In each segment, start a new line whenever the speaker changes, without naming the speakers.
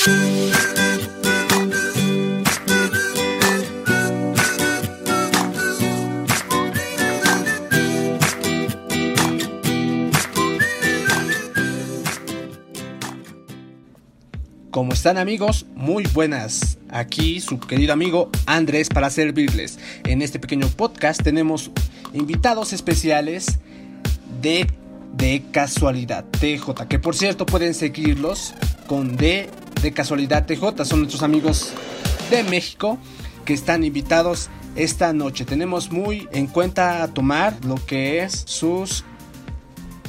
¿Cómo están amigos? Muy buenas. Aquí su querido amigo Andrés para servirles. En este pequeño podcast tenemos invitados especiales de, de casualidad TJ, que por cierto pueden seguirlos con D de casualidad TJ. Son nuestros amigos de México que están invitados esta noche. Tenemos muy en cuenta a tomar lo que es sus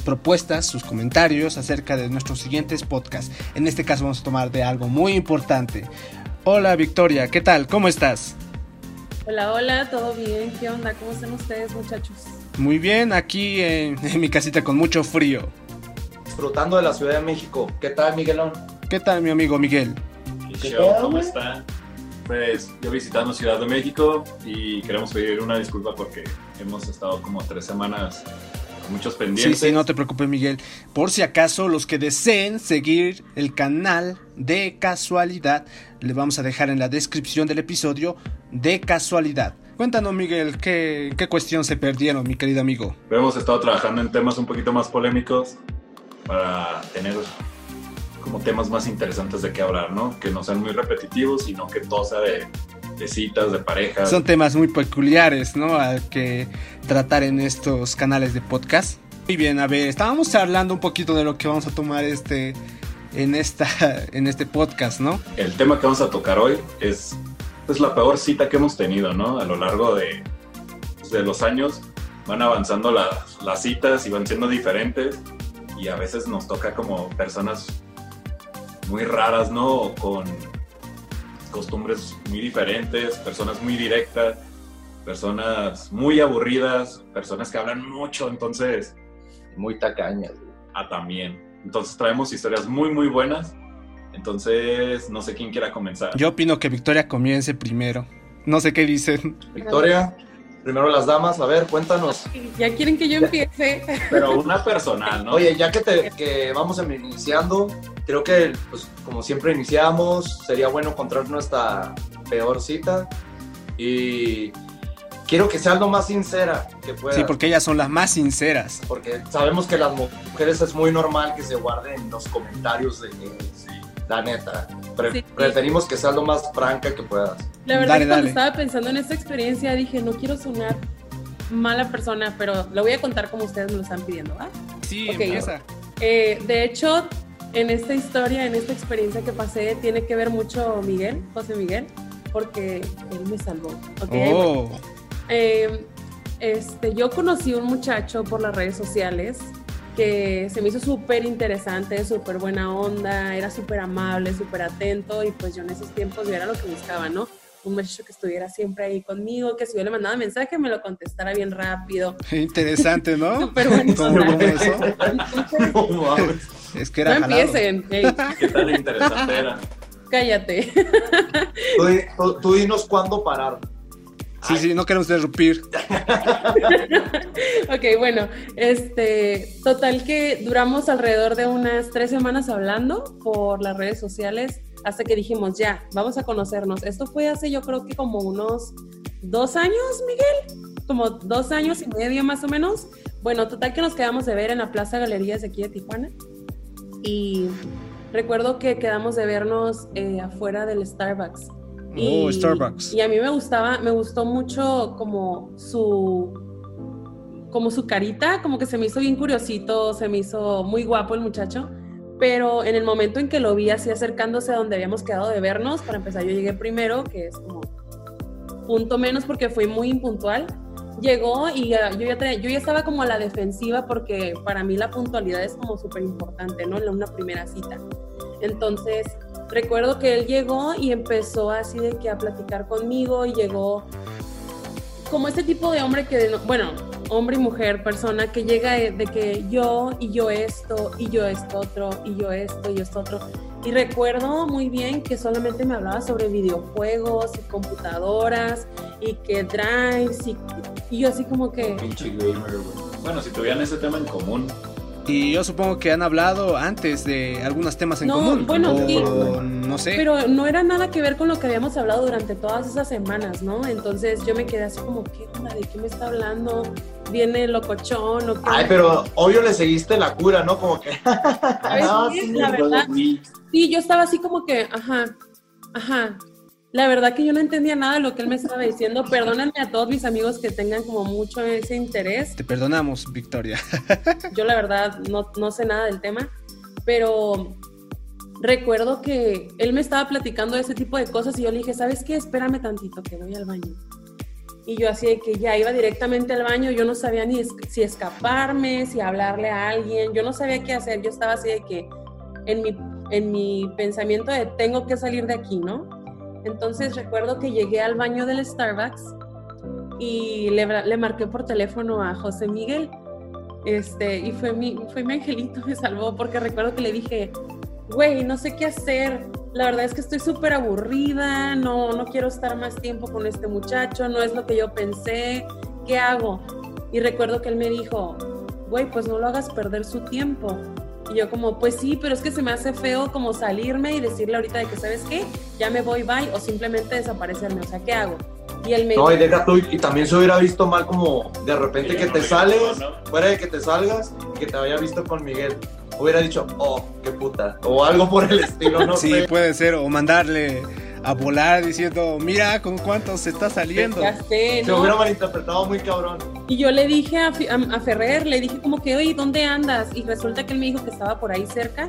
propuestas, sus comentarios acerca de nuestros siguientes podcasts. En este caso vamos a tomar de algo muy importante. Hola Victoria, ¿qué tal? ¿Cómo estás?
Hola, hola, ¿todo bien? ¿Qué onda? ¿Cómo están ustedes muchachos?
Muy bien, aquí en, en mi casita con mucho frío.
Disfrutando de la Ciudad de México. ¿Qué tal, Miguelón?
¿Qué tal mi amigo Miguel?
¿Qué show? ¿Cómo está? Pues yo visitando Ciudad de México y queremos pedir una disculpa porque hemos estado como tres semanas con muchos pendientes.
Sí, sí, no te preocupes Miguel. Por si acaso los que deseen seguir el canal de casualidad, le vamos a dejar en la descripción del episodio de casualidad. Cuéntanos Miguel, ¿qué, qué cuestión se perdieron, mi querido amigo?
Hemos estado trabajando en temas un poquito más polémicos para tener como temas más interesantes de qué hablar, ¿no? Que no sean muy repetitivos, sino que todo sea de, de citas, de parejas.
Son temas muy peculiares, ¿no? Al que tratar en estos canales de podcast. Muy bien, a ver, estábamos hablando un poquito de lo que vamos a tomar este en esta en este podcast, ¿no?
El tema que vamos a tocar hoy es pues la peor cita que hemos tenido, ¿no? A lo largo de, de los años van avanzando las, las citas y van siendo diferentes y a veces nos toca como personas muy raras, ¿no? O con costumbres muy diferentes, personas muy directas, personas muy aburridas, personas que hablan mucho, entonces...
Muy tacañas.
Ah, también. Entonces traemos historias muy, muy buenas. Entonces, no sé quién quiera comenzar.
Yo opino que Victoria comience primero. No sé qué dicen.
Victoria, primero las damas, a ver, cuéntanos.
Ya quieren que yo empiece.
Pero una personal, ¿no?
Oye, ya que, te, que vamos iniciando, creo que, pues, como siempre iniciamos, sería bueno encontrar nuestra peor cita. Y quiero que sea lo más sincera que pueda.
Sí, porque ellas son las más sinceras.
Porque sabemos que las mujeres es muy normal que se guarden los comentarios de la neta. Pre
Sí.
Preferimos que sea lo más franca que puedas.
La verdad
Dale,
es que cuando
dale.
estaba pensando en esta experiencia dije, no quiero sonar mala persona, pero lo voy a contar como ustedes me lo están pidiendo, ¿va?
Sí, empieza.
Eh, de hecho, en esta historia, en esta experiencia que pasé, tiene que ver mucho Miguel, José Miguel, porque él me salvó. ¿ok?
Oh,
Eh, este, yo conocí un muchacho por las redes sociales que se me hizo súper interesante, súper buena onda, era súper amable, súper atento y pues yo en esos tiempos yo era lo que buscaba, ¿no? Un muchacho que estuviera siempre ahí conmigo, que si yo le mandaba mensaje me lo contestara bien rápido.
interesante, ¿no?
Súper bueno.
¿Cómo, eso?
Entonces,
No.
Es que
no
era jalado.
empiecen,
¿Qué tan interesante era?
cállate.
Tú- tú dinos cuándo parar.
Sí, sí, no queremos interrumpir.
Ok, bueno, este, total que duramos alrededor de unas tres semanas hablando por las redes sociales hasta que dijimos, ya, vamos a conocernos. Esto fue hace yo creo que como unos dos años, Miguel, como dos años y medio más o menos. Bueno, total que nos quedamos de ver en la Plaza Galerías de aquí de Tijuana y recuerdo que quedamos de vernos eh, afuera del Starbucks.
Oh, Starbucks.
Y a mí me gustaba, me gustó mucho como su, como su carita, como que se me hizo bien curiosito, se me hizo muy guapo el muchacho. Pero en el momento en que lo vi así acercándose a donde habíamos quedado de vernos, para empezar yo llegué primero, que es como punto menos porque fui muy impuntual. Llegó y yo, ya tenía- yo ya estaba como a la defensiva porque para mí la puntualidad es como súper importante, ¿no? En una primera cita. Entonces, recuerdo que él llegó y empezó así de que a platicar conmigo y llegó como este tipo de hombre que, no- bueno, hombre y mujer, persona que llega de, que yo y yo esto y yo esto otro y yo esto y esto otro. Y recuerdo muy bien que solamente me hablaba sobre videojuegos y computadoras y que drives y, yo así como que...
Bueno, si tuvieran ese tema en común,
Y yo supongo que han hablado antes de algunos temas en
No,
común.
bueno,
o
sí.
no sé.
Pero no era nada que ver con lo que habíamos hablado durante todas esas semanas, ¿no? Entonces yo me quedé así como, ¿qué onda? ¿De qué me está hablando? ¿Viene locochón o qué?
Ay, pero obvio le seguiste la cura, ¿no? Como que.
¿Sabes
Ah, sí,
La verdad.
Sí,
yo estaba así como que, ajá, ajá. La verdad que yo no entendía nada de lo que él me estaba diciendo. Perdónenme a todos mis amigos que tengan como mucho ese interés.
Te perdonamos, Victoria.
Yo la verdad no, no sé nada del tema, pero recuerdo que él me estaba platicando de ese tipo de cosas y yo le dije, ¿sabes qué? Espérame tantito, que voy al baño. Y yo así de que ya iba directamente al baño, yo no sabía ni es- si escaparme, si hablarle a alguien, yo no sabía qué hacer, yo estaba así de que en mi, en mi pensamiento de tengo que salir de aquí, ¿no? Entonces recuerdo que llegué al baño del Starbucks y le, marqué por teléfono a José Miguel este, y fue mi, fue mi angelito, me salvó, porque recuerdo que le dije, güey, no sé qué hacer, la verdad es que estoy súper aburrida, no, no quiero estar más tiempo con este muchacho, no es lo que yo pensé, ¿qué hago? Y recuerdo que él me dijo, güey, pues no lo hagas perder su tiempo. Y yo como, pues sí, pero es que se me hace feo como salirme y decirle ahorita de que, ¿sabes qué? Ya me voy, bye, o simplemente desaparecerme, o sea, ¿qué hago? Y él me
No, y deja tú, y también se hubiera visto mal como de repente que
no,
te sales,
no.
fuera de que te salgas y que te había visto con Miguel. Hubiera dicho, oh, qué puta. O algo por el estilo, no
sí,
sé.
puede ser. O mandarle a volar diciendo, mira con cuántos se está saliendo.
ya sé,
Se
¿no?
hubiera malinterpretado muy cabrón.
Y yo le dije a, a- a Ferrer, le dije como que, oye, ¿dónde andas? Y resulta que él me dijo que estaba por ahí cerca.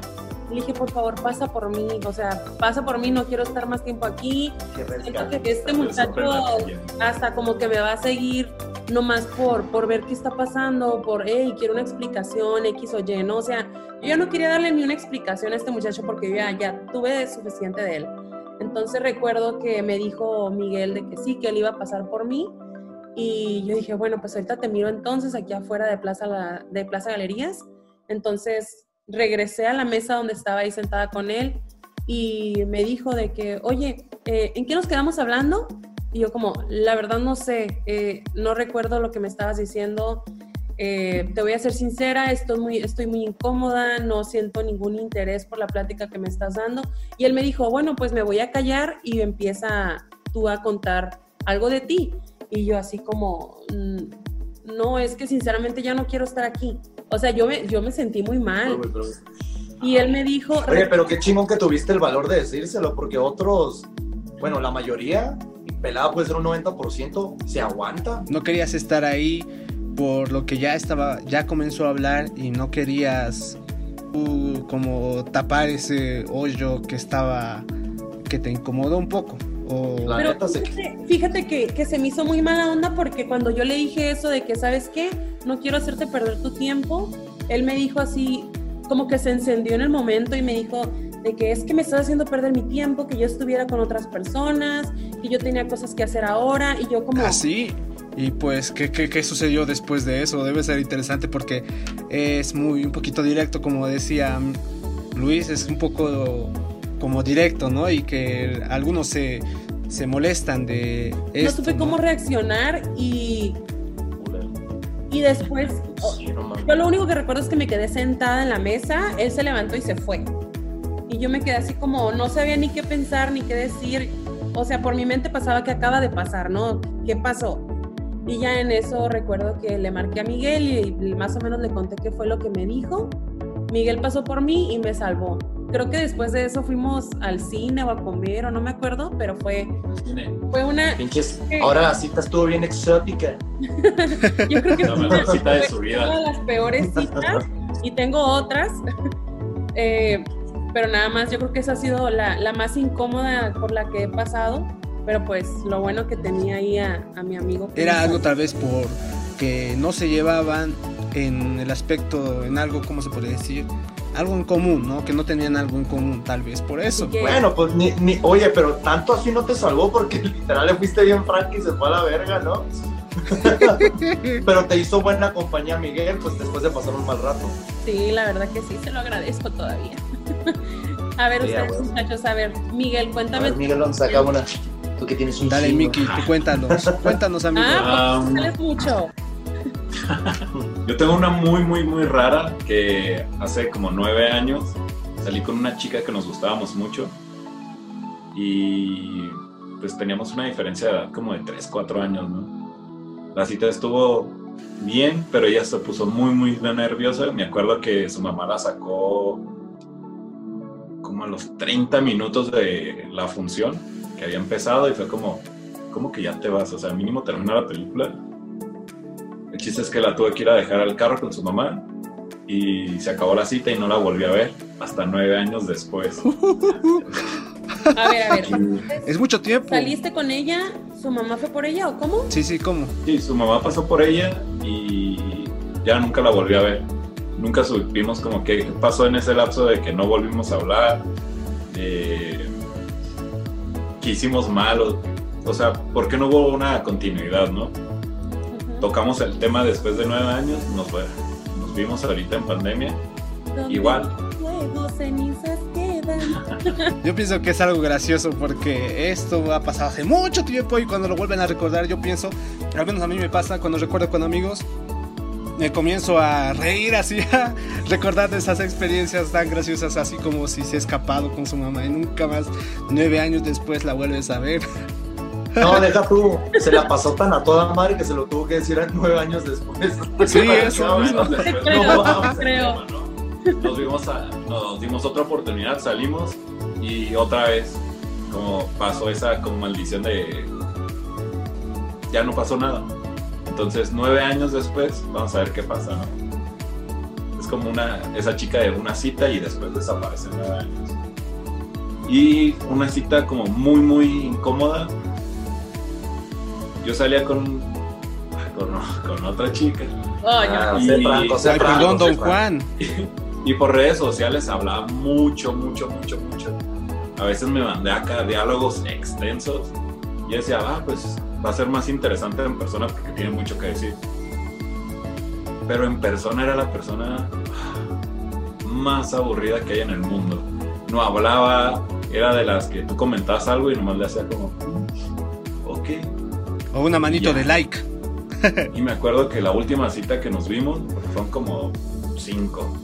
Le dije, por favor, pasa por mí. O sea, pasa por mí, no quiero estar más tiempo aquí.
Qué
Siento que este muchacho hasta como que me va a seguir nomás por, por ver qué está pasando, por, hey, quiero una explicación, X o Y, ¿no? O sea, yo no quería darle ni una explicación a este muchacho porque yo ya, ya tuve suficiente de él. Entonces recuerdo que me dijo Miguel de que sí, que él iba a pasar por mí. Y yo dije, bueno, pues ahorita te miro entonces aquí afuera de Plaza, La- de Plaza Galerías. Entonces regresé a la mesa donde estaba ahí sentada con él y me dijo de que, oye, eh, ¿en qué nos quedamos hablando? Y yo como, la verdad no sé, eh, no recuerdo lo que me estabas diciendo. Eh, te voy a ser sincera, estoy muy, estoy muy incómoda, no siento ningún interés por la plática que me estás dando. Y él me dijo, bueno, pues me voy a callar y empieza tú a contar algo de ti. Y yo así como, "Mm, no, es que sinceramente ya no quiero estar aquí. O sea, yo me, yo me sentí muy mal. Y él me dijo,
Oye, pero qué chingón que tuviste el valor de decírselo, porque otros, bueno, la mayoría, pelada puede ser un 90%, se aguanta.
No querías estar ahí por lo que ya estaba, ya comenzó a hablar y no querías uh, como tapar ese hoyo que estaba, que te incomodó un poco. O
Pero fíjate, fíjate que, que se me hizo muy mala onda porque cuando yo le dije eso de que, ¿sabes qué? No quiero hacerte perder tu tiempo, él me dijo así, como que se encendió en el momento y me dijo de que es que me estás haciendo perder mi tiempo, que yo estuviera con otras personas, que yo tenía cosas que hacer ahora y yo como...
así. Y pues, ¿qué, qué, qué sucedió después de eso? Debe ser interesante porque es muy un poquito directo, como decía Luis, es un poco como directo, ¿no? Y que algunos se, se molestan de
no
esto.
supe cómo reaccionar y, y después... oh,
no.
Yo lo único que recuerdo es que me quedé sentada en la mesa, él se levantó y se fue. Y yo me quedé así como, no sabía ni qué pensar, ni qué decir. O sea, por mi mente pasaba que acaba de pasar, ¿no? ¿Qué pasó? Y ya en eso recuerdo que le marqué a Miguel y más o menos le conté qué fue lo que me dijo. Miguel pasó por mí y me salvó. Creo que después de eso fuimos al cine o a comer o no me acuerdo, pero fue, fue una...
Pinches, ahora la cita estuvo bien exótica.
Yo creo que
La mejor cita de su
fue
vida.
una de las peores citas y tengo otras, eh, pero nada más yo creo que esa ha sido la, la más incómoda por la que he pasado, pero pues lo bueno que tenía ahí a, a mi amigo.
Era algo tal vez por que no se llevaban en el aspecto, en algo, ¿cómo se puede decir? Algo en común, ¿no? Que no tenían algo en común, tal vez por eso.
Bueno, pues ni, ni, oye, pero tanto así no te salvó porque literal le fuiste bien frank y se fue a la verga, ¿no? pero te hizo buena compañía Miguel, pues después de pasar un mal rato.
Sí, la verdad que sí, se lo agradezco todavía. a ver,
Sí,
ustedes
a
muchachos, a ver, Miguel,
A
cuéntame.
ver, Miguel, a una. Tú que tienes un
Dale,
chingo.
Miki, tú cuéntanos, cuéntanos, amigo.
Ah,
Um,
pues sales mucho.
Yo tengo una muy, muy, muy rara que hace como nueve años salí con una chica que nos gustábamos mucho y pues teníamos una diferencia de edad como de 3, 4 años, ¿no? La cita estuvo bien, pero ella se puso muy, muy nerviosa. Me acuerdo que su mamá la sacó como a los 30 minutos de la función que había empezado y fue como, ¿cómo que ya te vas? O sea, mínimo termina la película. El chiste es que la tuve que ir a dejar al carro con su mamá y se acabó la cita y no la volví a ver hasta nueve años después.
A ver, a ver.
Es mucho tiempo.
¿Saliste con ella? ¿Su mamá fue por ella o cómo?
Sí, sí, ¿cómo?
Sí, su mamá pasó por ella y ya nunca la volví a ver. Nunca supimos como qué pasó en ese lapso de que no volvimos a hablar, eh, que hicimos mal, o, o sea, ¿por qué no hubo una continuidad, no?
Ujú.
Tocamos el tema después de nueve años, nos, fue- nos vimos ahorita en pandemia, igual.
Luego cenizas quedan.
Yo pienso que es algo gracioso porque esto ha pasado hace mucho tiempo y cuando lo vuelven a recordar yo pienso, al menos a mí me pasa cuando recuerdo con amigos, me comienzo a reír así, a recordar de esas experiencias tan graciosas así como si se ha escapado con su mamá y nunca más, nueve años después la vuelves a ver.
No, deja tú. Se la pasó tan a toda madre que se lo tuvo que decir a nueve años después.
Sí, eso mismo.
creo,
no
creo.
tema, ¿no? Nos, vimos a- nos dimos otra oportunidad, salimos y otra vez como pasó esa como maldición de ya no pasó nada. Entonces nueve años después vamos a ver qué pasa, ¿no? Es como una esa chica de una cita y después desaparece nueve años. Y una cita como muy muy incómoda. Yo salía con con, con otra chica
Ah,
Y-
franco, franco,
perdón,
sé
don. Juan.
Y por redes sociales hablaba mucho, mucho, mucho, mucho. A veces me mandé acá diálogos extensos. Y decía, ah, pues va a ser más interesante en persona porque tiene mucho que decir. Pero en persona era la persona más aburrida que hay en el mundo. No hablaba, era de las que tú comentabas algo y nomás le hacía como, "Mm, ok.
O una manito
Ya.
de like.
Y me acuerdo que la última cita que nos vimos, fueron como cinco.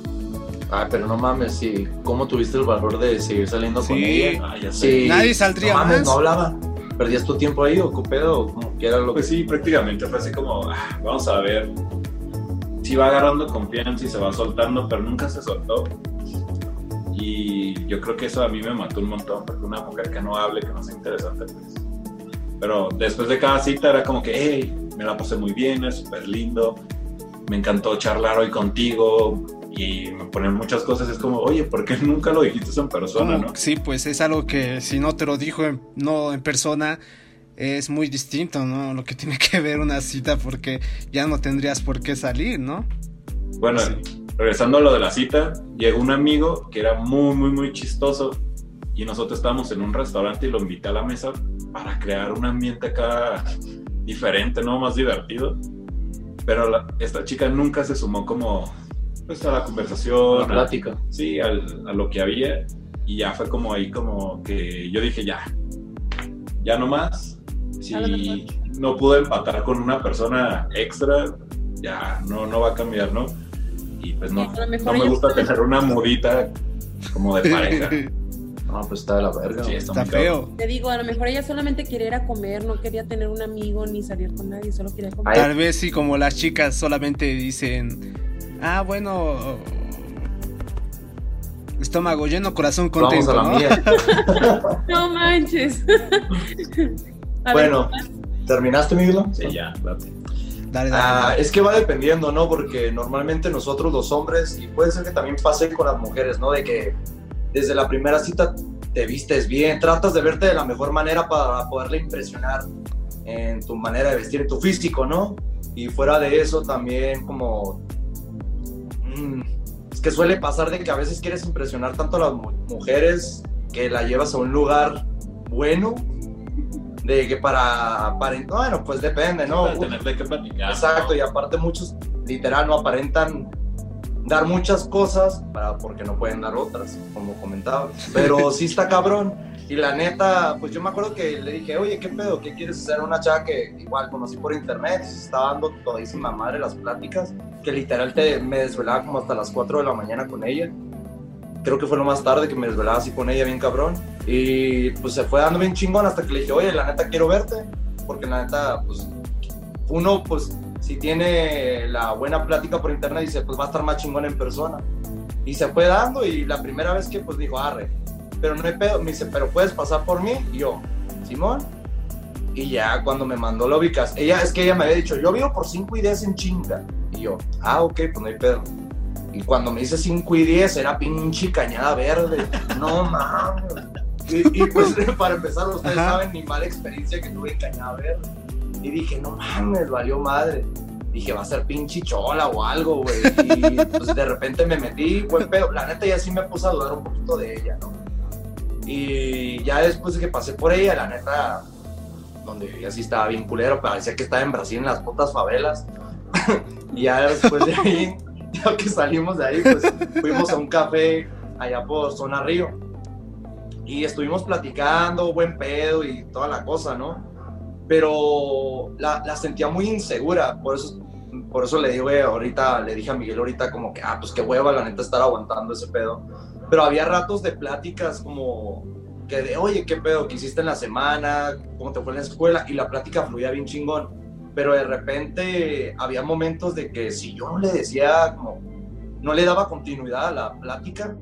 Ay, pero no mames, sí. ¿Cómo tuviste el valor de seguir saliendo con
Sí.
ella?
Ah, ya sé.
Sí.
Nadie saldría
no mames,
más.
no hablaba. ¿Perdías tu tiempo ahí o qué pedo? O como quiera lo que
Pues sí, prácticamente fue así como, ah, vamos a ver si va agarrando confianza y se va soltando, pero nunca se soltó. Y yo creo que eso a mí me mató un montón, porque una mujer que no hable, que no sea interesante, pues. Pero después de cada cita era como que, hey, me la pasé muy bien, es súper lindo, me encantó charlar hoy contigo y me ponen muchas cosas. Es como, oye, ¿por qué nunca lo dijiste en persona, no?
Sí, pues es algo que si no te lo dijo en, no en persona es muy distinto, ¿no? Lo que tiene que ver una cita porque ya no tendrías por qué salir, ¿no?
Bueno,
Sí.
regresando a lo de la cita, llegó un amigo que era muy, muy, muy chistoso y nosotros estábamos en un restaurante y lo invité a la mesa para crear un ambiente acá diferente, ¿no? Más divertido. Pero la- esta chica nunca se sumó como pues, a la conversación,
la
a-
plática.
sí, al- a lo que había y ya fue como ahí como que yo dije ya, ya no más. Si
A
no pude empatar con una persona extra, ya no, no va a cambiar, ¿no? Y pues no,
A
no me gusta tener una mudita como de pareja.
No, pues está de la verga.
Sí.
Está
muy cabrón.
feo.
Te digo, a lo mejor ella solamente quería ir a comer, no quería tener un amigo ni salir con nadie, solo quería comer.
Tal vez sí, como las chicas solamente dicen, ah, bueno, estómago lleno, corazón
Vamos
contento,
a la
¿no?
mía.
No manches. A
Bueno,
ver,
¿terminaste, Miguel?
Sí, ya, date.
Dale, dale.
Ah, es que va dependiendo, ¿no? Porque normalmente nosotros los hombres, y puede ser que también pase con las mujeres, ¿no? De que desde la primera cita te vistes bien, tratas de verte de la mejor manera para poderle impresionar en tu manera de vestir, en tu físico, ¿no? Y fuera de eso también como... es que suele pasar de que a veces quieres impresionar tanto a las mu- mujeres que la llevas a un lugar bueno, de que para... para bueno, pues depende, ¿no?
Para tener de qué platicar.
Exacto, y aparte muchos literal no aparentan dar muchas cosas para, porque no pueden dar otras, como comentaba. Pero sí está cabrón. Y la neta, pues yo me acuerdo que le dije, oye, ¿qué pedo? ¿Qué quieres hacer? Una chava que igual conocí por internet, se estaba dando todísima madre las pláticas, que literal te, me desvelaba como hasta las 4 de la mañana con ella. Creo que fue lo más tarde que me desvelaba así con ella, bien cabrón. Y pues se fue dando bien chingón hasta que le dije, oye, la neta quiero verte, porque la neta, pues uno, pues si tiene la buena plática por internet, dice, pues va a estar más chingón en persona. Y se fue dando y la primera vez que pues dijo, arre, pero no hay pedo, me dice, pero puedes pasar por mí, y yo, Simón. Y ya cuando me mandó la ubicas, ella es que ella me había dicho, yo vivo por 5 y 10 en chinga. Y yo, ah, ok, pues no hay pedo. Y cuando me dice 5 y 10 era pinche cañada verde. No mames. Y, y, pues para empezar, ustedes
Ajá.
saben mi mala experiencia que tuve en cañada verde. Y dije, no mames, valió madre. Dije, va a ser pinche chola o algo, güey. Y pues de repente me metí, buen pedo. La neta ya sí me puse a dudar un poquito de ella, ¿no? Y ya después de que pasé por ella, la neta, donde vivía sí estaba bien culero, parecía que estaba en Brasil en las putas favelas. y ya después de ahí, ya que salimos de ahí, pues fuimos a un café allá por Zona Río. Y estuvimos platicando, buen pedo y toda la cosa, ¿no? Pero la, la sentía muy insegura, por eso, por eso le digo, ahorita, le dije a Miguel ahorita como que, ah, pues qué hueva la neta estar aguantando ese pedo. Pero había ratos de pláticas como que de, oye, qué pedo que hiciste en la semana, cómo te fue en la escuela, y la plática fluía bien chingón. Pero de repente había momentos de que si yo no le decía como, no le daba continuidad a la plática,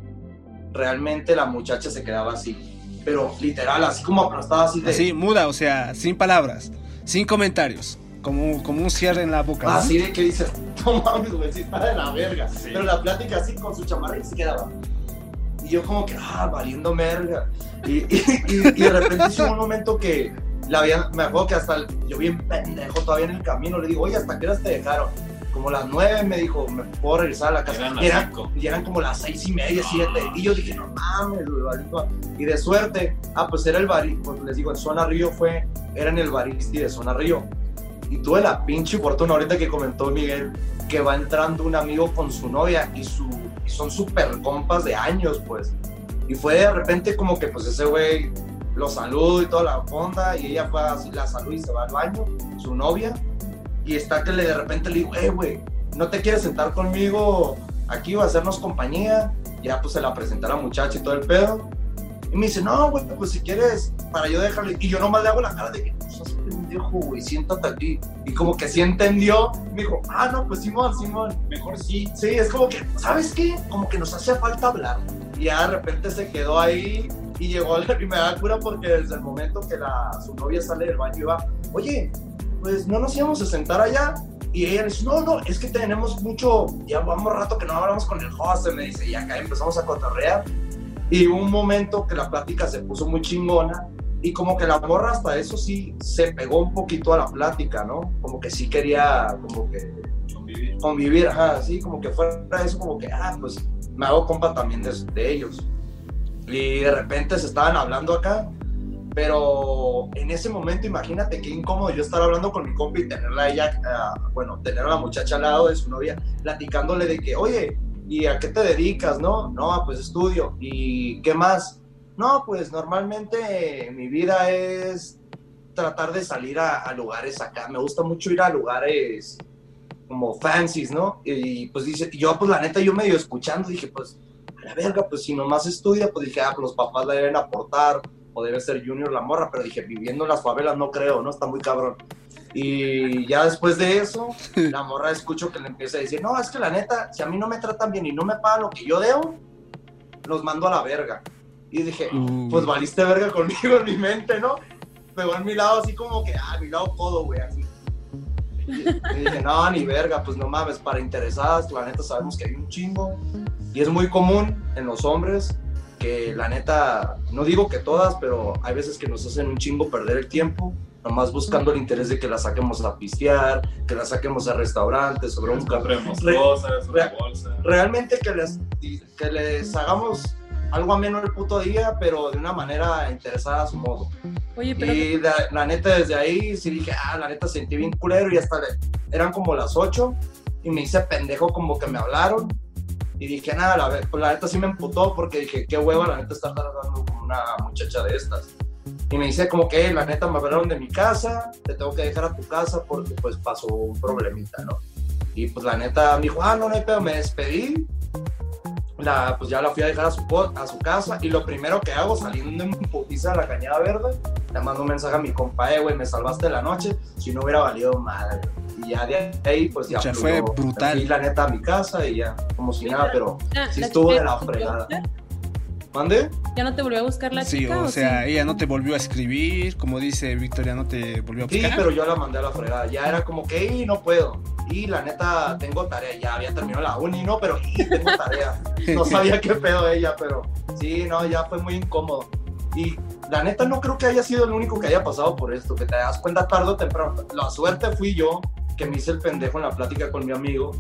realmente la muchacha se quedaba así. Pero literal, así como aplastada, así de...
Así, muda, o sea, sin palabras, sin comentarios, como, como un cierre en la boca. ¿no?
Así de que dices, no mames, güey, sí está de la verga. Pero la plática así con su chamarra y se quedaba. Y yo como que, ah, valiendo verga. Y, y, y- y de repente hubo un momento que la había, me acuerdo que hasta yo bien pendejo todavía en el camino, le digo, oye, ¿hasta qué horas te dejaron? Como las nueve me dijo, me puedo regresar a la casa.
Eran
Y eran, y eran como las seis y media, siete. Y yo dije, no mames. Y de suerte, ah, pues era el barista, pues les digo, en Zona Río fue, era en el baristi de Zona Río. Y tuve la pinche fortuna ahorita que comentó Miguel que va entrando un amigo con su novia y, su, y son súper compas de años, pues. Y fue de repente como que pues ese güey lo saludo y toda la onda y ella fue así, la salud y se va al baño, su novia. Y está que le, de repente le digo, eh, güey, ¿no te quieres sentar conmigo aquí o hacernos compañía? Ya pues se la presenté a la muchacha y todo el pedo. Y me dice, no, güey, pues si quieres, para yo dejarle. Y yo nomás le hago la cara de que, seas pendejo, güey, siéntate aquí. Y como que sí entendió, me dijo, ah, no, pues Simón, Simón, mejor sí. Sí, es como que, ¿sabes qué? Como que nos hace falta hablar. Y ya de repente se quedó ahí y llegó la primera cura porque desde el momento que la, su novia sale del baño iba, oye, pues no nos íbamos a sentar allá. Y ella dice, no, no, es que tenemos mucho, ya vamos rato que no hablamos con el host, me dice, y acá empezamos a cotorrear. Y un momento que la plática se puso muy chingona y como que la morra hasta eso sí se pegó un poquito a la plática, ¿no? Como que sí quería como que
Convivir.
convivir, ajá, así como que fuera eso, como que, ah, pues me hago compa también de, de ellos. Y de repente se estaban hablando acá, pero en ese momento imagínate qué incómodo yo estar hablando con mi compa y tenerla a ella, ah, bueno, tener a la muchacha al lado de su novia, platicándole de que, oye, ¿y a qué te dedicas, no? No, pues estudio. ¿Y qué más? No, pues normalmente mi vida es tratar de salir a, a lugares acá. Me gusta mucho ir a lugares como fancies, ¿no? Y pues dice, y yo pues la neta yo medio escuchando dije, pues a la verga, pues si nomás estudia, pues dije, ah, pues los papás le deben aportar o debe ser junior la morra, pero dije, viviendo en las favelas no creo, ¿no? Está muy cabrón. Y ya después de eso, la morra escucho que le empieza a decir, no, es que la neta, si a mí no me tratan bien y no me pagan lo que yo debo, los mando a la verga. Y dije,
Uh.
pues valiste verga conmigo en mi mente, ¿no? Pegó en mi lado así como que, ah, mi lado codo, güey, así. Y dije, no, ni verga, pues no mames, para interesadas, la neta sabemos que hay un chingo. Y es muy común en los hombres que la neta, no digo que todas, pero hay veces que nos hacen un chingo perder el tiempo, nomás buscando el interés de que la saquemos a pistear, que la saquemos a restaurantes, sobre un café. Re-
cosas, una
re-
bolsa.
Realmente que les, que les hagamos algo ameno el puto día, pero de una manera interesada a su modo.
Oye, pero
Y la, la neta, desde ahí sí dije, ah, la neta sentí bien culero y hasta le- eran como las 8 y me hice pendejo como que me hablaron. Y dije, nada, la, pues la neta sí me emputó porque dije, qué hueva, la neta está tardando como una muchacha de estas. Y me dice como que, la neta, me hablaron de mi casa, te tengo que dejar a tu casa porque pues pasó un problemita, ¿no? Y pues la neta me dijo, ah, no, no hay pedo, me despedí. La, pues ya la fui a dejar a su, a su casa y lo primero que hago saliendo en putiza a la cañada verde, le mando un mensaje a mi compa, eh, güey, me salvaste la noche, si no hubiera valido madre. Y ya de ahí, pues ya,
fue brutal.
Y la neta a mi casa y ya, como si nada, pero sí estuvo de la fregada. ¿Mande?
¿Ya no te volvió a buscar la
sí,
chica?
o sea, ella no te volvió a escribir, como dice Victoria, no te volvió a buscar.
Sí, pero yo la mandé a la fregada. Ya era como que, y no puedo. Y la neta, tengo tarea. Ya había terminado la uni, ¿no? Pero y tengo tarea. No sabía qué pedo ella, pero sí, no, ya fue muy incómodo. Y la neta, no creo que haya sido el único que haya pasado por esto, que te das cuenta tarde o temprano. La suerte fui yo, que me hice el pendejo en la plática con mi amigo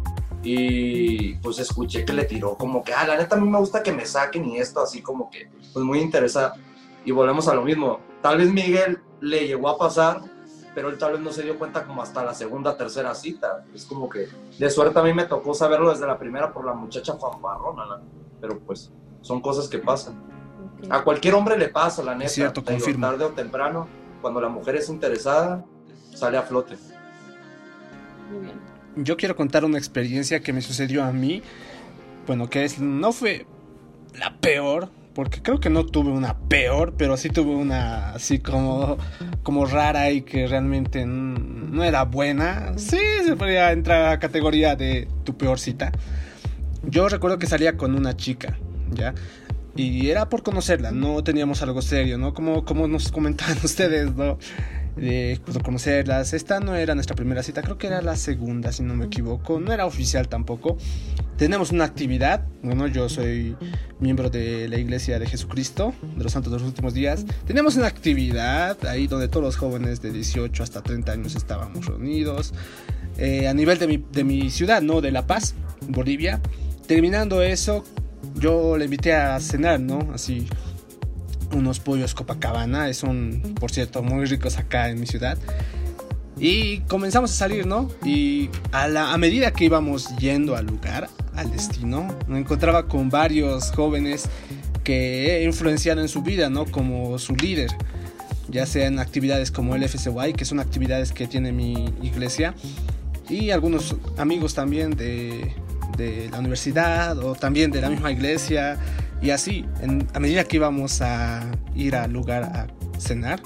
y pues escuché que le tiró como que, ah, la neta a mí me gusta que me saquen y esto así como que, pues muy interesada. Y volvemos a lo mismo. Tal vez Miguel le llegó a pasar, pero él tal vez no se dio cuenta como hasta la segunda, tercera cita. Es como que de suerte a mí me tocó saberlo desde la primera por la muchacha fanfarrona, ¿no? pero pues son cosas que pasan. Okay. A cualquier hombre le pasa, la neta.
Es cierto, confirmo.
Tarde o temprano, cuando la mujer es interesada, sale a flote.
Yo quiero contar una experiencia que me sucedió a mí. Bueno, que es, no fue la peor, porque creo que no tuve una peor, pero sí tuve una así como, como rara y que realmente no era buena. Sí, se podría entrar a la categoría de tu peor cita. Yo recuerdo que salía con una chica, ¿ya? Y era por conocerla, no teníamos algo serio, ¿no? Como, como nos comentaban ustedes, ¿no? De conocerlas. Esta no era nuestra primera cita, creo que era la segunda, si no me equivoco. No era oficial tampoco. Tenemos una actividad. Bueno, yo soy miembro de la Iglesia de Jesucristo, de los Santos de los Últimos Días. Tenemos una actividad ahí donde todos los jóvenes de 18 hasta 30 años estábamos reunidos. Eh, a nivel de mi, de mi ciudad, ¿no? De La Paz, Bolivia. Terminando eso, yo le invité a cenar, ¿no? Así unos pollos Copacabana, son por cierto muy ricos acá en mi ciudad. Y comenzamos a salir, ¿no? Y a, la, medida que íbamos yendo al lugar, al destino, me encontraba con varios jóvenes que influenciaron en su vida, ¿no? Como su líder, ya sea en actividades como el FCY, que son actividades que tiene mi iglesia, y algunos amigos también de, de la universidad o también de la misma iglesia y así, a medida que íbamos a ir al lugar a cenar,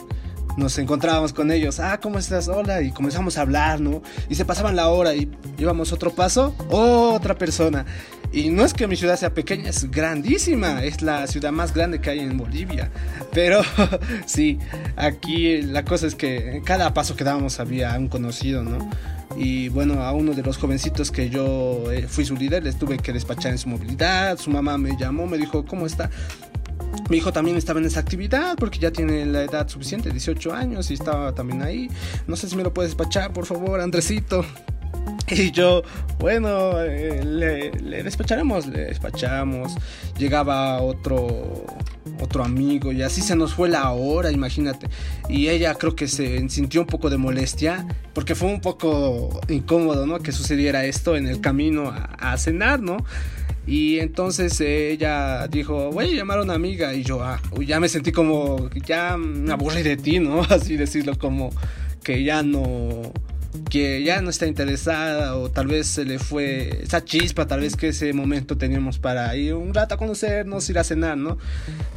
nos encontrábamos con ellos, ah, ¿cómo estás? Hola, y comenzamos a hablar, ¿no? Y se pasaban la hora y íbamos otro paso, otra persona. Y no es que mi ciudad sea pequeña, es grandísima, es la ciudad más grande que hay en Bolivia. Pero sí, aquí la cosa es que en cada paso que dábamos había un conocido, ¿no? Y bueno, a uno de los jovencitos que yo eh, fui su líder les tuve que despachar en su movilidad. Su mamá me llamó, me dijo, ¿cómo está? Mi hijo también estaba en esa actividad porque ya tiene la edad suficiente, 18 años, y estaba también ahí. No sé si me lo puedes despachar, por favor, Andresito. Y yo, bueno, eh, le, le, despacharemos, le despachamos. Llegaba otro, otro amigo y así se nos fue la hora, imagínate. Y ella creo que se sintió un poco de molestia porque fue un poco incómodo, ¿no? Que sucediera esto en el camino a, cenar, ¿no? Y entonces ella dijo, voy a llamar a una amiga. Y yo, ah, ya me sentí como, ya me aburrí de ti, ¿no? Así decirlo, como que ya no que ya no está interesada o tal vez se le fue esa chispa, tal vez que ese momento teníamos para ir un rato a conocernos, ir a cenar, ¿no?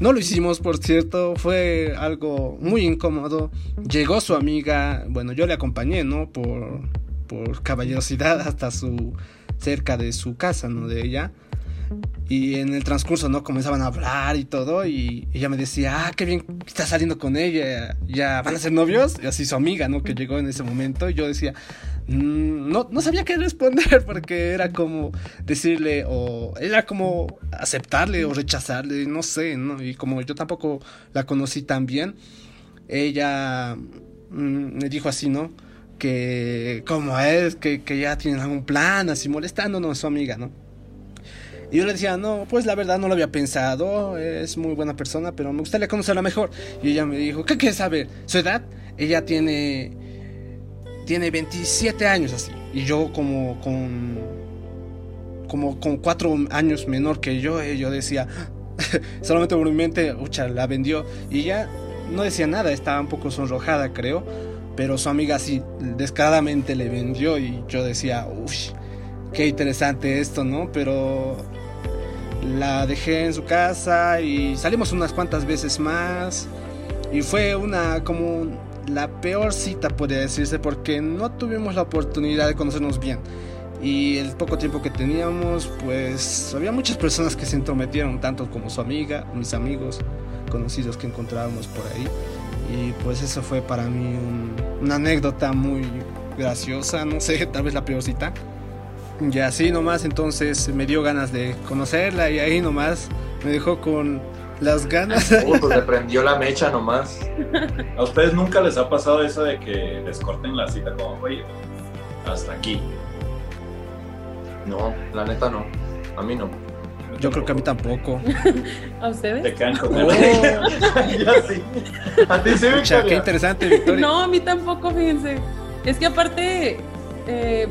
No lo hicimos, por cierto, fue algo muy incómodo. Llegó su amiga, bueno, yo le acompañé, ¿no? Por, por caballerosidad hasta su cerca de su casa, ¿no? De ella. Y en el transcurso, ¿no? Comenzaban a hablar y todo. Y ella me decía, ah, qué bien, estás saliendo con ella. Ya van a ser novios. Y así su amiga, ¿no? Que llegó en ese momento. Y yo decía, mmm, no, no sabía qué responder porque era como decirle o era como aceptarle o rechazarle, no sé, ¿no? Y como yo tampoco la conocí tan bien, ella mmm, me dijo así, ¿no? Que como es, que, que ya tienen algún plan, así molestándonos su amiga, ¿no? Y yo le decía, no, pues la verdad no lo había pensado, es muy buena persona, pero me gustaría conocerla mejor. Y ella me dijo, ¿qué quieres saber? ¿Su edad? Ella tiene, tiene 27 años así. Y yo como con, como con 4 años menor que yo, y yo decía, solamente por mi mente, ucha, la vendió y ya no decía nada, estaba un poco sonrojada, creo, pero su amiga sí descaradamente le vendió y yo decía, uff, qué interesante esto, ¿no? Pero la dejé en su casa y salimos unas cuantas veces más y fue una como la peor cita, podría decirse, porque no tuvimos la oportunidad de conocernos bien. Y el poco tiempo que teníamos, pues había muchas personas que se entrometieron, tanto como su amiga, mis amigos, conocidos que encontrábamos por ahí. Y pues eso fue para mí una anécdota muy graciosa, no sé, tal vez la peor cita. Y así nomás entonces me dio ganas de conocerla y ahí nomás me dejó con las ganas.
Uh, pues le prendió la mecha nomás.
¿A ustedes nunca les ha pasado eso de que les corten la cita como, oye, hasta aquí?
No, la neta no. A mí no.
Yo creo que a mí tampoco.
¿A ustedes?
Te caen con
Oh,
ya sí. A ti sí,
pucha, qué
Victoria.
interesante, Victoria.
No, a mí tampoco, fíjense. Es que aparte, eh,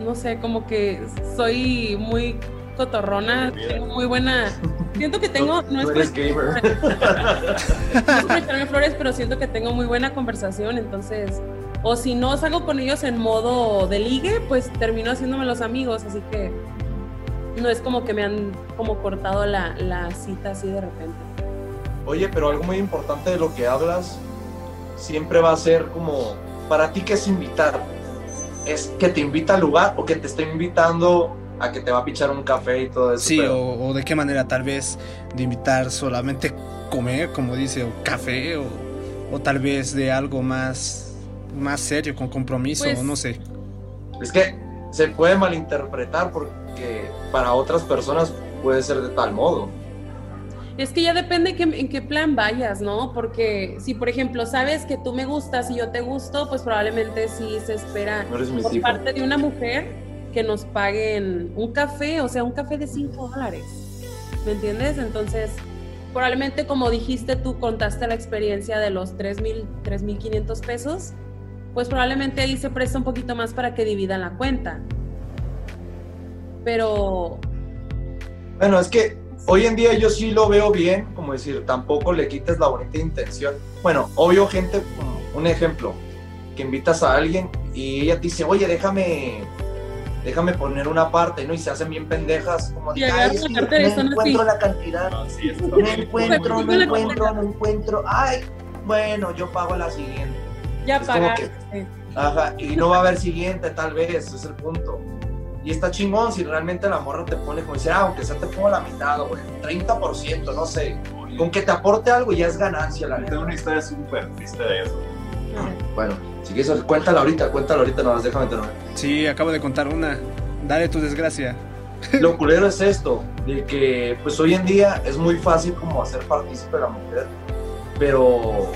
no sé, como que soy muy cotorrona, tengo muy buena... Siento que tengo... No es
gamer.
no es por echarme flores, pero siento que tengo muy buena conversación, entonces... O si no salgo con ellos en modo de ligue, pues termino haciéndome los amigos, así que no es como que me han como cortado la, la cita así de repente.
Oye, pero algo muy importante de lo que hablas siempre va a ser como, para ti, ¿qué es invitar? ¿Es que te invita al lugar o que te está invitando a que te va a pichar un café y todo eso?
Sí,
pero-
o, o de qué manera tal vez de invitar solamente comer, como dice, o café, o, o tal vez de algo más, más serio, con compromiso,
Pues-
no sé.
Es que se puede malinterpretar porque para otras personas puede ser de tal modo.
Es que ya depende que- en qué plan vayas, ¿no? Porque si, por ejemplo, sabes que tú me gustas y yo te gusto, pues probablemente sí se espera
No
por
tipo.
parte de una mujer que nos paguen un café, o sea, un café de 5 dólares. ¿Me entiendes? Entonces, probablemente como dijiste tú, contaste la experiencia de los 3,000, 3,500 pesos, pues probablemente ahí se presta un poquito más para que dividan la cuenta. Pero
Bueno, es que hoy en día yo sí lo veo bien, como decir, tampoco le quites la bonita intención. Bueno, obvio, gente, un ejemplo, que invitas a alguien y ella te dice, oye, déjame, déjame poner una parte, ¿no? Y se hacen bien pendejas, como de, "Ay, es que no encuentro
así".
la cantidad,
No, sí, es
no encuentro, no
Bueno,
encuentro, no encuentro, ay, bueno, yo pago la siguiente.
ya pagaste.
Ajá, y no va a haber siguiente, tal vez, ese es el punto. Y está chingón si realmente la morra te pone como dice, ah, aunque sea te pongo la mitad, güey, 30%, no sé. Con que te aporte algo ya es ganancia, la
Tengo una historia súper triste de eso.
Bueno, si quieres, cuéntala ahorita, cuéntala ahorita, nomás déjame terminar.
Sí, acabo de contar una. Dale tu desgracia.
Lo culero es esto, de que pues hoy en día es muy fácil como hacer partícipe a la mujer, pero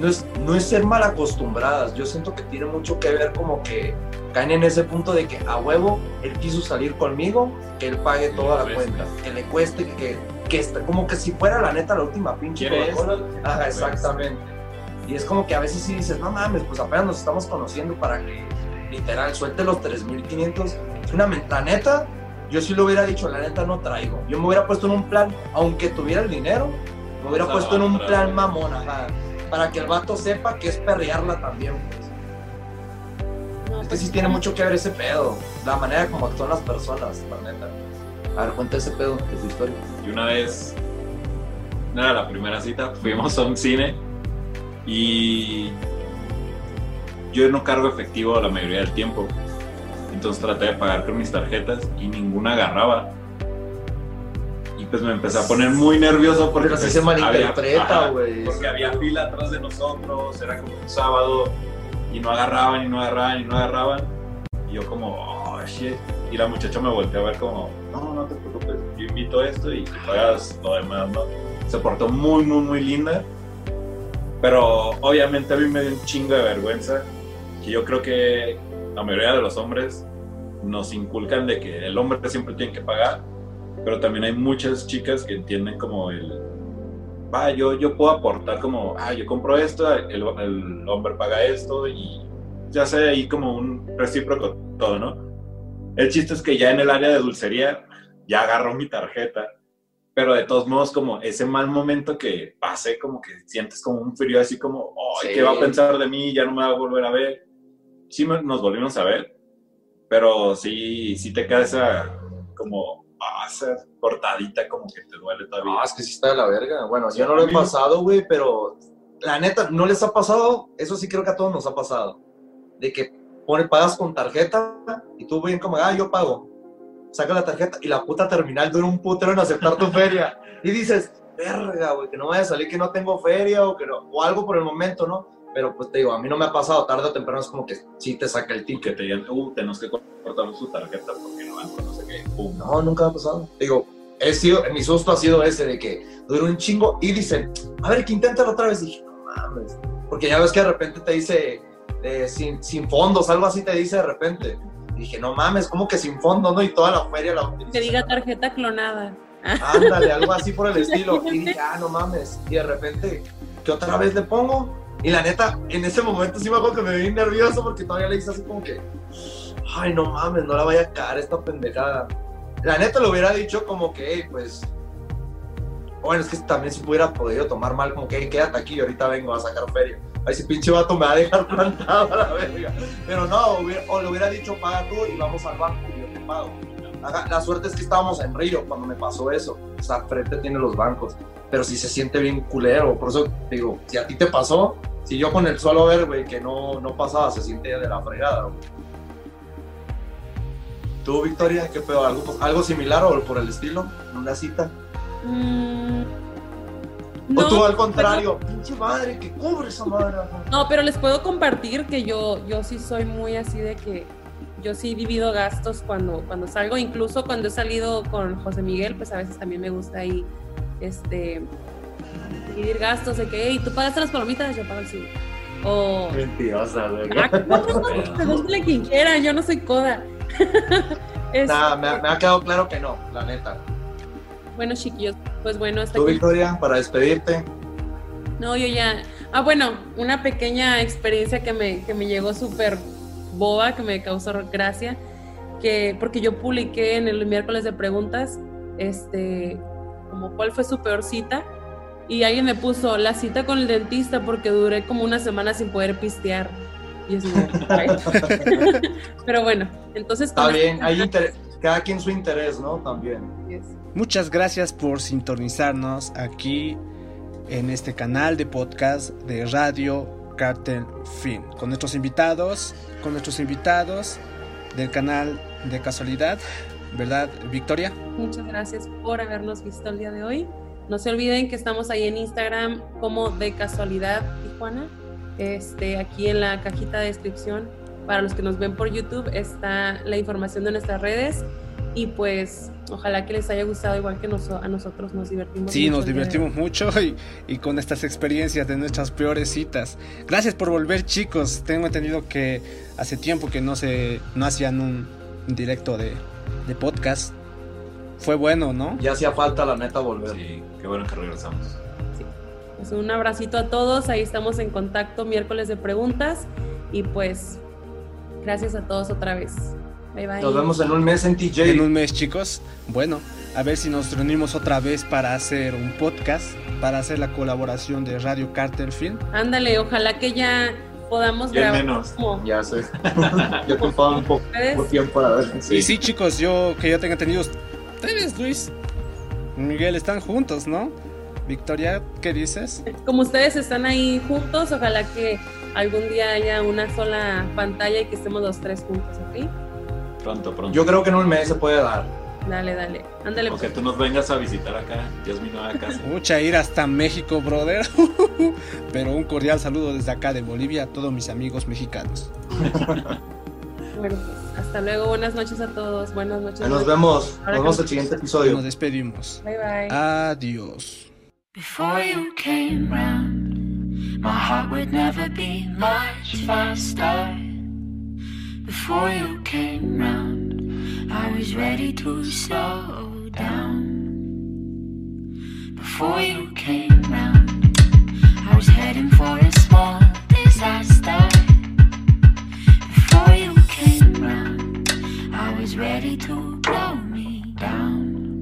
no es, no es ser mal acostumbradas. Yo siento que tiene mucho que ver como que caen en ese punto de que a huevo él quiso salir conmigo, que él pague toda la cuenta, que le cueste, que, que está, como que si fuera la neta la última pinche. Coca-Cola. Ajá, exactamente. Y es como que a veces sí dices, no mames, pues apenas nos estamos conociendo para que literal suelte los 3500. Es una men- la neta, yo sí lo hubiera dicho, la neta no traigo. Yo me hubiera puesto en un plan, aunque tuviera el dinero, me hubiera puesto en un plan mamón, ajá. Para que el vato sepa que es perrearla también, pues.
No,
Es que
pues,
sí tiene mucho que ver ese pedo. La manera como actúan las personas, la neta. A ver, cuenta ese pedo de tu historia.
Y una vez, no era la primera cita, fuimos a un cine y yo no cargo efectivo la mayoría del tiempo. Entonces traté de pagar con mis tarjetas y ninguna agarraba. Pues me empecé a poner muy nervioso porque pues,
se malinterpreta, güey.
Porque había fila atrás de nosotros, era como un sábado y no agarraban y no agarraban y no agarraban. Y yo como, oh shit. Y la muchacha me volteó a ver como, no, no te preocupes, yo invito esto y pagas lo demás, ¿no? Se portó muy, muy, muy linda. Pero obviamente a mí me dio un chingo de vergüenza. Que yo creo que la mayoría de los hombres nos inculcan de que el hombre siempre tiene que pagar. Pero también hay muchas chicas que entienden como el, va, yo, yo puedo aportar como, ah, yo compro esto, el, el hombre paga esto y ya sé ahí como un recíproco todo, ¿no? El chiste es que ya en el área de dulcería ya agarró mi tarjeta, pero de todos modos, como ese mal momento que pasé, como que sientes como un frío así como, ay,
Sí.
¿qué va a pensar de mí? Ya no me va a volver a ver. Sí nos volvimos a ver, pero sí, sí te queda esa, como, ah, esa cortadita, como que te duele todavía.
No, es que sí está de la verga. Bueno,
Sí,
yo no lo he pasado, güey, pero la neta, ¿no les ha pasado? Eso sí creo que a todos nos ha pasado. De que pone, pagas con tarjeta y tú bien como, ah, yo pago. Saca la tarjeta y la puta terminal dura un putero en aceptar tu feria. Y dices, verga, güey, que no vaya a salir que no tengo feria o que no, o algo por el momento, ¿no? Pero pues te digo, a mí no me ha pasado, tarde o temprano es como que sí te saca el
Y que
ticket.
te digan, uh, tenemos que cortar su tarjeta porque no no sé qué. Pum.
No, nunca me ha pasado. Digo, he sido, mi susto ha sido ese de que dura un chingo y dicen, a ver, que inténtalo otra vez. Y dije, no mames. Porque ya ves que de repente te dice, eh, sin, sin fondos, algo así te dice de repente. Y dije, no mames, como que sin fondos, ¿no? Y toda la feria la utilizas.
Que diga tarjeta clonada.
Ándale, algo así por el estilo. Y dije, ah, no mames. Y de repente, ¿qué otra vez le pongo? Y la neta, en ese momento sí me acuerdo que me vi nervioso porque todavía le hice así como que, ay, no mames, no la vaya a caer esta pendejada. La neta lo hubiera dicho como que, "Ey, pues, bueno, es que también se hubiera podido tomar mal, como que, "Ey, quédate aquí y ahorita vengo a sacar feria. Ay, ese pinche vato me va a dejar plantado a la verga. Pero no, hubiera- o le hubiera dicho, paga tú y vamos al banco yo te pago. Ajá, La suerte es que estábamos en Río cuando me pasó eso. O sea, frente tiene los bancos. Pero si se siente bien culero. Por eso digo, si a ti te pasó, si yo con el solo ver, güey, que no, no pasaba, se siente de la fregada, güey. ¿Tú, Victoria, qué pedo? ¿Algo, algo similar o por el estilo? ¿En una cita?
Mm,
o tú al contrario, pinche madre, que cubre esa madre.
No, pero les puedo compartir que yo, yo sí soy muy así de que yo sí he vivido gastos cuando, cuando salgo, incluso cuando he salido con José Miguel, pues a veces también me gusta ahí este dividir gastos de que, hey, tú pagaste las palomitas, yo pago el cine. O
Mentirosa, güey.
no, pregúntale a quien quiera, yo no soy coda. Es-
Nah, me, ha- me ha quedado claro que no, la neta.
Bueno, chiquillos, pues bueno, hasta
Tú,
aquí.
Victoria, para despedirte.
No, yo ya. Ah, bueno, una pequeña experiencia que me, que me llegó súper boba, que me causó gracia, que porque yo publiqué en el miércoles de preguntas, este, como cuál fue su peor cita, y alguien me puso la cita con el dentista porque duré como una semana sin poder pistear. Y es Pero bueno, entonces
Está bien, hay inter- cada quien su interés, ¿no? También.
Muchas gracias por sintonizarnos aquí en este canal de podcast de Radio Cartel Film con nuestros invitados, con nuestros invitados del canal de casualidad, ¿verdad, Victoria?
Muchas gracias por habernos visto el día de hoy. No se olviden que estamos ahí en Instagram como de casualidad Tijuana. Este, aquí en la cajita de descripción para los que nos ven por YouTube está la información de nuestras redes y pues ojalá que les haya gustado igual que nos- a nosotros nos divertimos.
Sí,
mucho
nos
de
divertimos mucho y, y con estas experiencias de nuestras peores citas. Gracias por volver, chicos. Tengo entendido que hace tiempo que no se no hacían un, un directo de, de podcast. Fue bueno, ¿no?
Ya hacía falta, la neta, volver.
Sí, qué bueno que regresamos.
hoy. Pues un abracito a todos, ahí estamos en contacto miércoles de preguntas y pues gracias a todos otra vez. Bye bye.
Nos vemos en un mes en TJ.
En un mes, chicos. Bueno, a ver si nos reunimos otra vez para hacer un podcast, para hacer la colaboración de Radio Carter Film.
Ándale, ojalá que ya podamos
Ya
grabar
menos.
como
Ya sé. Yo te pago un poco tiempo para ver.
Y sí, chicos, yo que yo tenga entendido, ustedes, Luis, Miguel, están juntos, ¿no? Victoria, ¿qué dices?
Como ustedes están ahí juntos, ojalá que algún día haya una sola pantalla y que estemos los tres juntos, ¿ok?
Pronto, pronto.
Yo creo que en un mes se puede dar.
Dale, dale. Ándale.
O que
pues.
tú nos vengas a visitar acá. Ya es mi nueva casa.
Mucha ir hasta México, brother. Pero un cordial saludo desde acá de Bolivia a todos mis amigos mexicanos.
bueno, hasta luego. Buenas noches a todos. Buenas noches.
Nos vemos.
Ahora
nos vemos el siguiente episodio.
Nos despedimos.
Bye bye.
Adiós.
Before you came round, my heart would never be much faster. Before you came round, I was ready to slow down. Before you came round, I was heading for a small disaster. was ready to blow me down.